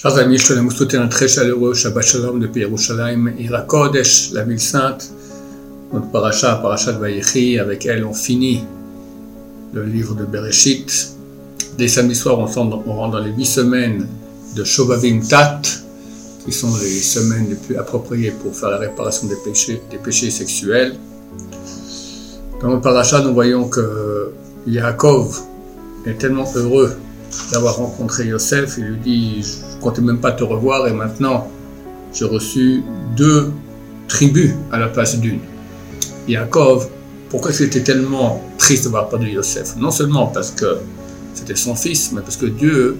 Chers amis, je tenais à souhaiter un très chaleureux Shabbat Shalom depuis Yerushalayim, Ira Kodesh, la ville sainte. Notre paracha, paracha de Vayechi, avec elle on finit le livre de Bereshit. Dès samedi soir, on, rentre dans les huit semaines de Shovavim Tat, qui sont les semaines les plus appropriées pour faire la réparation des péchés, des péchés sexuels. Dans le paracha, nous voyons que Yaakov est tellement heureux d'avoir rencontré Yosef. Il lui dit Je comptais même pas te revoir et maintenant j'ai reçu deux tribus à la place d'une. Yaakov, pourquoi était tellement triste d'avoir perdu Yosef? Non seulement parce que c'était son fils, mais parce que Dieu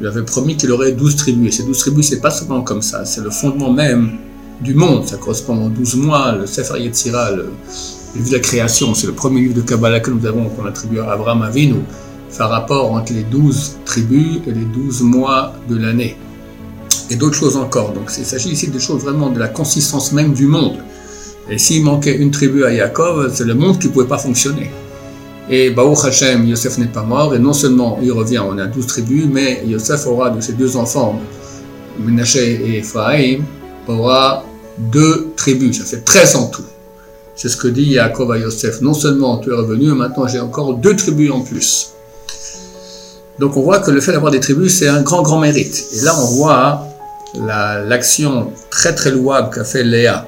lui avait promis qu'il aurait douze tribus. Et ces douze tribus, c'est pas seulement comme ça, c'est le fondement même du monde. Ça correspond aux douze mois, le Sefer Yetzira, le, livre de la création. C'est le premier livre de Kabbalah que nous avons, qu'on attribue à Abraham Avinu faire rapport entre les douze tribus et les douze mois de l'année. Et d'autres choses encore. Donc il s'agit ici de choses vraiment de la consistance même du monde. Et s'il manquait une tribu à Yaakov, c'est le monde qui ne pouvait pas fonctionner. Et Baruch Hashem, Yosef n'est pas mort, et non seulement il revient, on a douze tribus, mais Yosef aura de ses deux enfants, Menaché et Ephraim, aura deux tribus, ça fait treize en tout. C'est ce que dit Yaakov à Yosef. Non seulement tu es revenu, maintenant j'ai encore deux tribus en plus. Donc on voit que le fait d'avoir des tribus, c'est un grand, grand mérite. Et là, on voit l'action très, très louable qu'a fait Léa.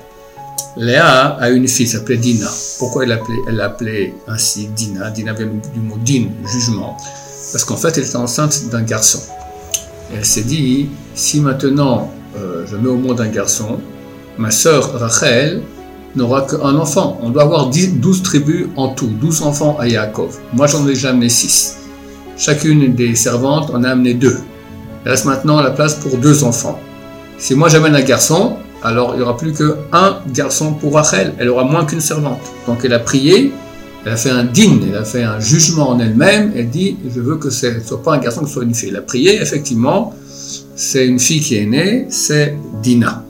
Léa a une fille, s'appelait Dina. Pourquoi elle l'appelait ainsi Dina? Dina vient du mot din, jugement. Parce qu'en fait, elle était enceinte d'un garçon. Et elle s'est dit, si maintenant euh, je mets au monde un garçon, ma sœur Rachel n'aura qu'un enfant. On doit avoir 12 tribus en tout, 12 enfants à Yaakov. Moi, j'en ai jamais 6. Chacune des servantes en a amené deux. Il reste maintenant la place pour deux enfants. Si moi j'amène un garçon, alors il n'y aura plus qu'un garçon pour Rachel. Elle aura moins qu'une servante. Donc elle a prié, elle a fait un din, elle a fait un jugement en elle-même. Elle dit Je veux que ce ne soit pas un garçon, que ce soit une fille. Elle a prié, effectivement, c'est une fille qui est née, c'est Dina.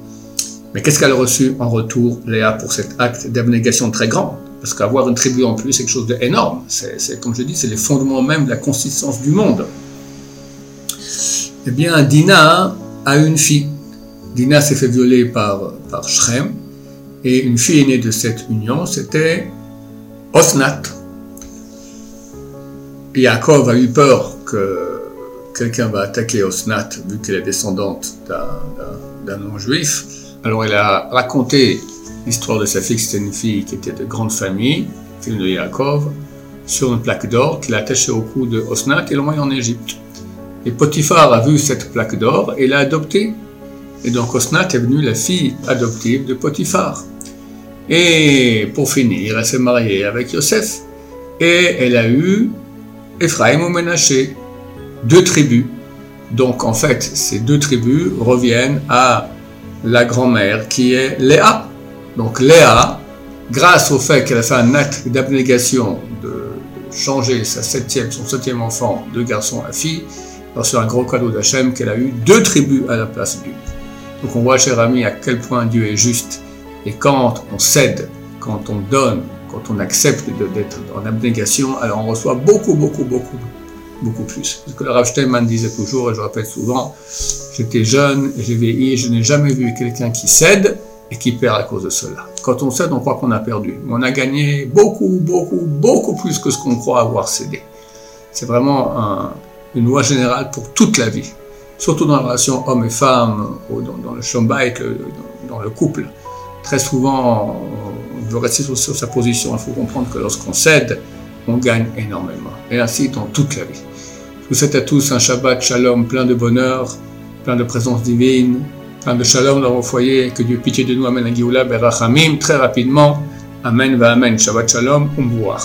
Mais qu'est-ce qu'elle a reçu en retour, Léa, pour cet acte d'abnégation très grand? Parce qu'avoir une tribu en plus, c'est quelque chose d'énorme. C'est, comme je dis, c'est les fondements même de la consistance du monde. Eh bien, Dina a une fille. Dina s'est fait violer par, par Shrem. Et une fille est née de cette union, c'était Osnat. Yaakov a eu peur que quelqu'un va attaquer Osnat, vu qu'elle est descendante d'un non-juif. Alors il a raconté L'histoire de sa fille, c'était une fille qui était de grande famille, fille de Yaakov, sur une plaque d'or qu'il a attachée au cou de Osnat et l'a envoyée en Égypte. Et Potiphar a vu cette plaque d'or et l'a adoptée. Et donc Osnat est venue la fille adoptive de Potiphar. Et pour finir, elle s'est mariée avec Yosef. Et elle a eu Ephraim ou Ménaché, deux tribus. Donc en fait, ces deux tribus reviennent à la grand-mère qui est Léa. Donc Léa, grâce au fait qu'elle a fait un acte d'abnégation de, changer sa septième, son septième enfant de garçon à fille, sur un gros cadeau d'Hachem qu'elle a eu deux tribus à la place d'une. Donc on voit, cher ami, à quel point Dieu est juste. Et quand on cède, quand on donne, quand on accepte d'être en abnégation, alors on reçoit beaucoup, beaucoup, beaucoup, beaucoup plus. Ce que le Rav Steinman disait toujours, et je répète souvent, j'étais jeune, j'ai vieilli, je n'ai jamais vu quelqu'un qui cède et qui perd à cause de cela. Quand on cède, on croit qu'on a perdu. On a gagné beaucoup, beaucoup, beaucoup plus que ce qu'on croit avoir cédé. C'est vraiment une loi générale pour toute la vie, surtout dans la relation homme et femme, dans, le shambait, dans, le couple. Très souvent, on veut rester sur, sa position. Il faut comprendre que lorsqu'on cède, on gagne énormément. Et ainsi dans toute la vie. Je vous souhaite à tous un Shabbat Shalom plein de bonheur, plein de présence divine, de shalom dans vos foyers, que Dieu pitié de nous, Amen, Berachamim, très rapidement, Amen, va Amen, Shabbat Shalom, revoir.